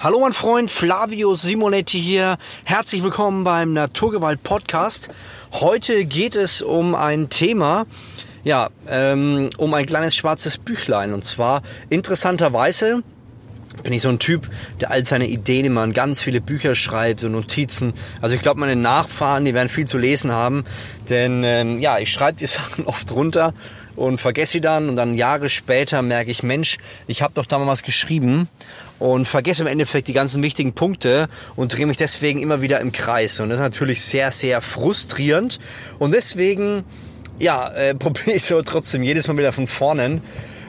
Hallo mein Freund Flavio Simonetti hier. Herzlich willkommen beim Naturgewalt Podcast. Heute geht es um ein Thema, ja, ähm, um ein kleines schwarzes Büchlein. Und zwar interessanterweise bin ich so ein Typ, der all seine Ideen immer in ganz viele Bücher schreibt und Notizen. Also ich glaube, meine Nachfahren, die werden viel zu lesen haben, denn ähm, ja, ich schreibe die Sachen oft runter und vergesse sie dann und dann Jahre später merke ich, Mensch, ich habe doch da mal was geschrieben und vergesse im Endeffekt die ganzen wichtigen Punkte und drehe mich deswegen immer wieder im Kreis. Und das ist natürlich sehr, sehr frustrierend. Und deswegen, ja, äh, probiere ich so trotzdem jedes Mal wieder von vorne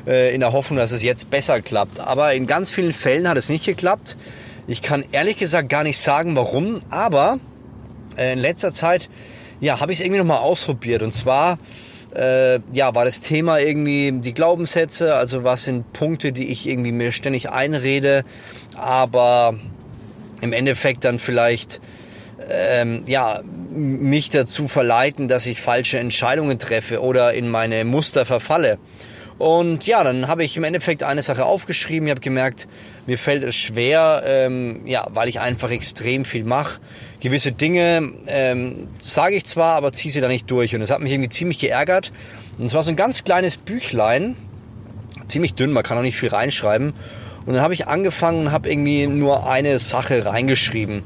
äh, in der Hoffnung, dass es jetzt besser klappt. Aber in ganz vielen Fällen hat es nicht geklappt. Ich kann ehrlich gesagt gar nicht sagen, warum, aber äh, in letzter Zeit, ja, habe ich es irgendwie nochmal ausprobiert. Und zwar äh, ja, war das Thema irgendwie die Glaubenssätze, also was sind Punkte, die ich irgendwie mir ständig einrede, aber im Endeffekt dann vielleicht ähm, ja, mich dazu verleiten, dass ich falsche Entscheidungen treffe oder in meine Muster verfalle. Und ja, dann habe ich im Endeffekt eine Sache aufgeschrieben. Ich habe gemerkt, mir fällt es schwer, ähm, ja, weil ich einfach extrem viel mache. Gewisse Dinge ähm, sage ich zwar, aber ziehe sie da nicht durch. Und das hat mich irgendwie ziemlich geärgert. Und es war so ein ganz kleines Büchlein, ziemlich dünn, man kann auch nicht viel reinschreiben. Und dann habe ich angefangen und habe irgendwie nur eine Sache reingeschrieben.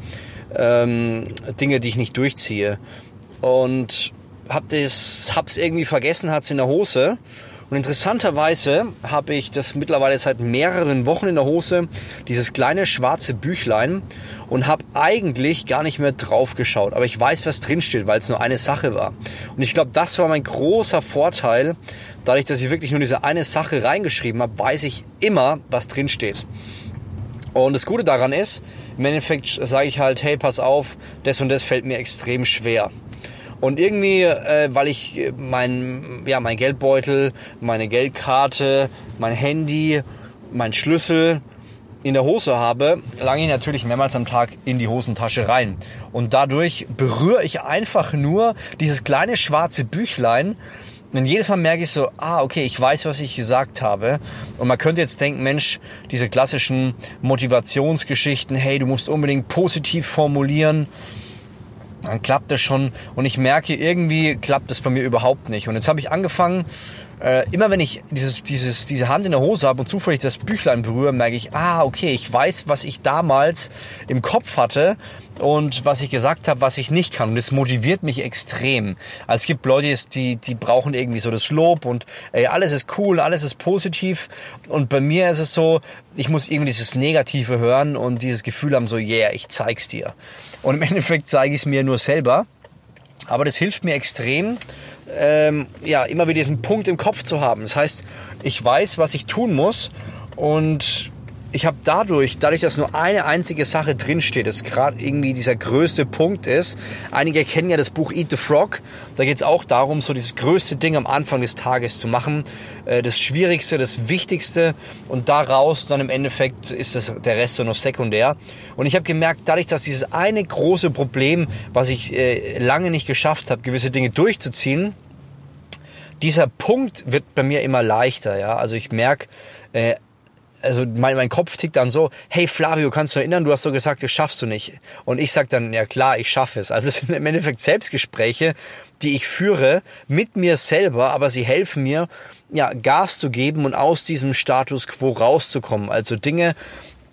Ähm, Dinge, die ich nicht durchziehe. Und habe es irgendwie vergessen, hat es in der Hose. Und interessanterweise habe ich das mittlerweile seit mehreren Wochen in der Hose, dieses kleine schwarze Büchlein und habe eigentlich gar nicht mehr drauf geschaut. Aber ich weiß, was drinsteht, weil es nur eine Sache war. Und ich glaube, das war mein großer Vorteil. Dadurch, dass ich wirklich nur diese eine Sache reingeschrieben habe, weiß ich immer, was drinsteht. Und das Gute daran ist, im Endeffekt sage ich halt, hey, pass auf, das und das fällt mir extrem schwer. Und irgendwie, äh, weil ich äh, mein, ja, mein Geldbeutel, meine Geldkarte, mein Handy, mein Schlüssel in der Hose habe, lange ich natürlich mehrmals am Tag in die Hosentasche rein. Und dadurch berühre ich einfach nur dieses kleine schwarze Büchlein. Und jedes Mal merke ich so, ah, okay, ich weiß, was ich gesagt habe. Und man könnte jetzt denken, Mensch, diese klassischen Motivationsgeschichten, hey, du musst unbedingt positiv formulieren dann klappt das schon. Und ich merke, irgendwie klappt das bei mir überhaupt nicht. Und jetzt habe ich angefangen, äh, immer wenn ich dieses, dieses, diese Hand in der Hose habe und zufällig das Büchlein berühre, merke ich, ah, okay, ich weiß, was ich damals im Kopf hatte und was ich gesagt habe, was ich nicht kann. Und das motiviert mich extrem. Also es gibt Leute, die, die brauchen irgendwie so das Lob und ey, alles ist cool, alles ist positiv. Und bei mir ist es so, ich muss irgendwie dieses Negative hören und dieses Gefühl haben, so, yeah, ich zeig's dir. Und im Endeffekt zeige ich es mir nur selber. Aber das hilft mir extrem, ähm, ja, immer wieder diesen Punkt im Kopf zu haben. Das heißt, ich weiß, was ich tun muss und ich habe dadurch, dadurch, dass nur eine einzige Sache drinsteht, das gerade irgendwie dieser größte Punkt ist. Einige kennen ja das Buch Eat the Frog. Da geht es auch darum, so dieses größte Ding am Anfang des Tages zu machen. Äh, das Schwierigste, das Wichtigste. Und daraus dann im Endeffekt ist das, der Rest so noch sekundär. Und ich habe gemerkt, dadurch, dass dieses eine große Problem, was ich äh, lange nicht geschafft habe, gewisse Dinge durchzuziehen, dieser Punkt wird bei mir immer leichter. Ja? Also ich merke, äh, also mein, mein Kopf tickt dann so, hey Flavio, kannst du erinnern, du hast so gesagt, das schaffst du nicht. Und ich sag dann, ja klar, ich schaffe es. Also es sind im Endeffekt Selbstgespräche, die ich führe mit mir selber, aber sie helfen mir, ja, Gas zu geben und aus diesem Status quo rauszukommen. Also Dinge,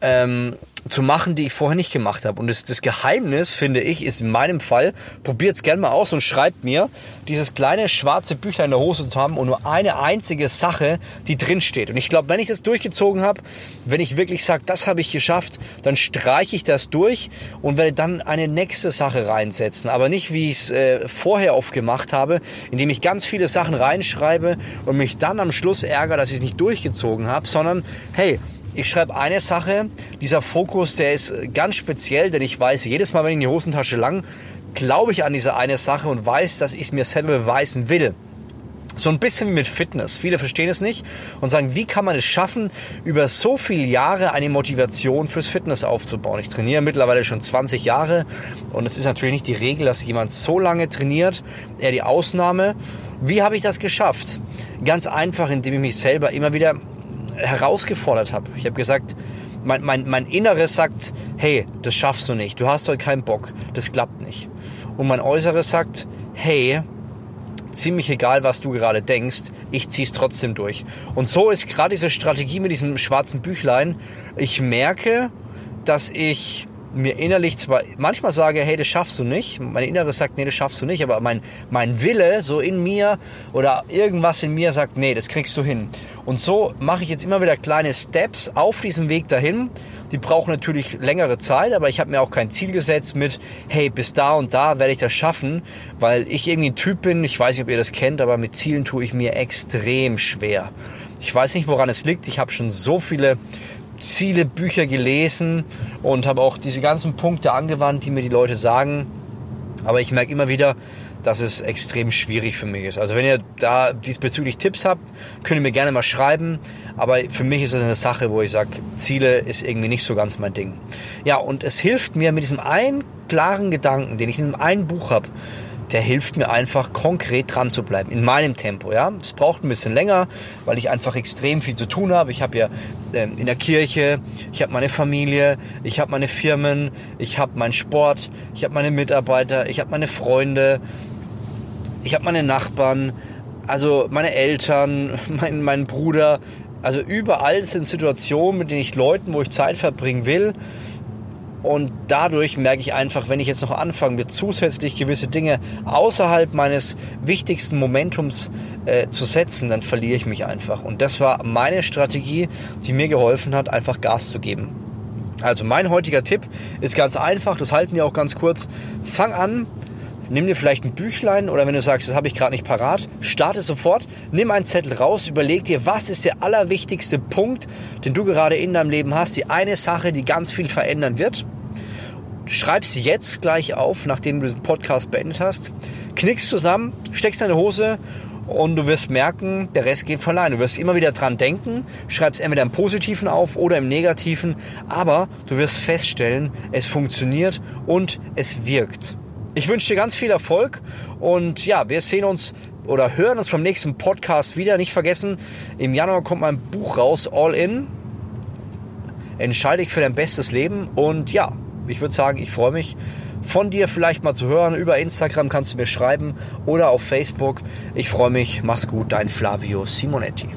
ähm, zu machen, die ich vorher nicht gemacht habe. Und das, das Geheimnis, finde ich, ist in meinem Fall, probiert es gerne mal aus und schreibt mir, dieses kleine schwarze Büchlein in der Hose zu haben und nur eine einzige Sache, die drin steht. Und ich glaube, wenn ich das durchgezogen habe, wenn ich wirklich sage, das habe ich geschafft, dann streiche ich das durch und werde dann eine nächste Sache reinsetzen. Aber nicht, wie ich es äh, vorher oft gemacht habe, indem ich ganz viele Sachen reinschreibe und mich dann am Schluss ärgere, dass ich es nicht durchgezogen habe, sondern hey, ich schreibe eine Sache, dieser Fokus, der ist ganz speziell, denn ich weiß, jedes Mal, wenn ich in die Hosentasche lang, glaube ich an diese eine Sache und weiß, dass ich es mir selber beweisen will. So ein bisschen wie mit Fitness. Viele verstehen es nicht und sagen, wie kann man es schaffen, über so viele Jahre eine Motivation fürs Fitness aufzubauen. Ich trainiere mittlerweile schon 20 Jahre und es ist natürlich nicht die Regel, dass jemand so lange trainiert, eher die Ausnahme. Wie habe ich das geschafft? Ganz einfach, indem ich mich selber immer wieder herausgefordert habe. Ich habe gesagt, mein, mein, mein Inneres sagt, hey, das schaffst du nicht, du hast heute keinen Bock, das klappt nicht. Und mein Äußeres sagt, hey, ziemlich egal, was du gerade denkst, ich zieh's trotzdem durch. Und so ist gerade diese Strategie mit diesem schwarzen Büchlein. Ich merke, dass ich mir innerlich zwar manchmal sage, hey, das schaffst du nicht. Mein Inneres sagt, nee, das schaffst du nicht. Aber mein, mein Wille so in mir oder irgendwas in mir sagt, nee, das kriegst du hin. Und so mache ich jetzt immer wieder kleine Steps auf diesem Weg dahin. Die brauchen natürlich längere Zeit, aber ich habe mir auch kein Ziel gesetzt mit, hey, bis da und da werde ich das schaffen, weil ich irgendwie ein Typ bin, ich weiß nicht, ob ihr das kennt, aber mit Zielen tue ich mir extrem schwer. Ich weiß nicht, woran es liegt. Ich habe schon so viele Ziele, Bücher gelesen und habe auch diese ganzen Punkte angewandt, die mir die Leute sagen. Aber ich merke immer wieder, dass es extrem schwierig für mich ist. Also wenn ihr da diesbezüglich Tipps habt, könnt ihr mir gerne mal schreiben. Aber für mich ist es eine Sache, wo ich sage, Ziele ist irgendwie nicht so ganz mein Ding. Ja, und es hilft mir mit diesem einen klaren Gedanken, den ich in diesem einen Buch habe, der hilft mir einfach konkret dran zu bleiben, in meinem Tempo. Ja, es braucht ein bisschen länger, weil ich einfach extrem viel zu tun habe. Ich habe ja ähm, in der Kirche, ich habe meine Familie, ich habe meine Firmen, ich habe meinen Sport, ich habe meine Mitarbeiter, ich habe meine Freunde, ich habe meine Nachbarn, also meine Eltern, mein, mein Bruder. Also überall sind Situationen, mit denen ich Leuten, wo ich Zeit verbringen will, und dadurch merke ich einfach, wenn ich jetzt noch anfange, mir zusätzlich gewisse Dinge außerhalb meines wichtigsten Momentums äh, zu setzen, dann verliere ich mich einfach. Und das war meine Strategie, die mir geholfen hat, einfach Gas zu geben. Also mein heutiger Tipp ist ganz einfach, das halten wir auch ganz kurz. Fang an, nimm dir vielleicht ein Büchlein oder wenn du sagst, das habe ich gerade nicht parat, starte sofort, nimm einen Zettel raus, überleg dir, was ist der allerwichtigste Punkt, den du gerade in deinem Leben hast, die eine Sache, die ganz viel verändern wird. Schreib sie jetzt gleich auf, nachdem du diesen Podcast beendet hast. Knickst zusammen, steckst deine Hose und du wirst merken, der Rest geht von allein. Du wirst immer wieder dran denken, schreibst entweder im Positiven auf oder im Negativen, aber du wirst feststellen, es funktioniert und es wirkt. Ich wünsche dir ganz viel Erfolg und ja, wir sehen uns oder hören uns beim nächsten Podcast wieder. Nicht vergessen, im Januar kommt mein Buch raus, All In. Entscheide ich für dein bestes Leben und ja, ich würde sagen, ich freue mich von dir vielleicht mal zu hören. Über Instagram kannst du mir schreiben oder auf Facebook. Ich freue mich. Mach's gut, dein Flavio Simonetti.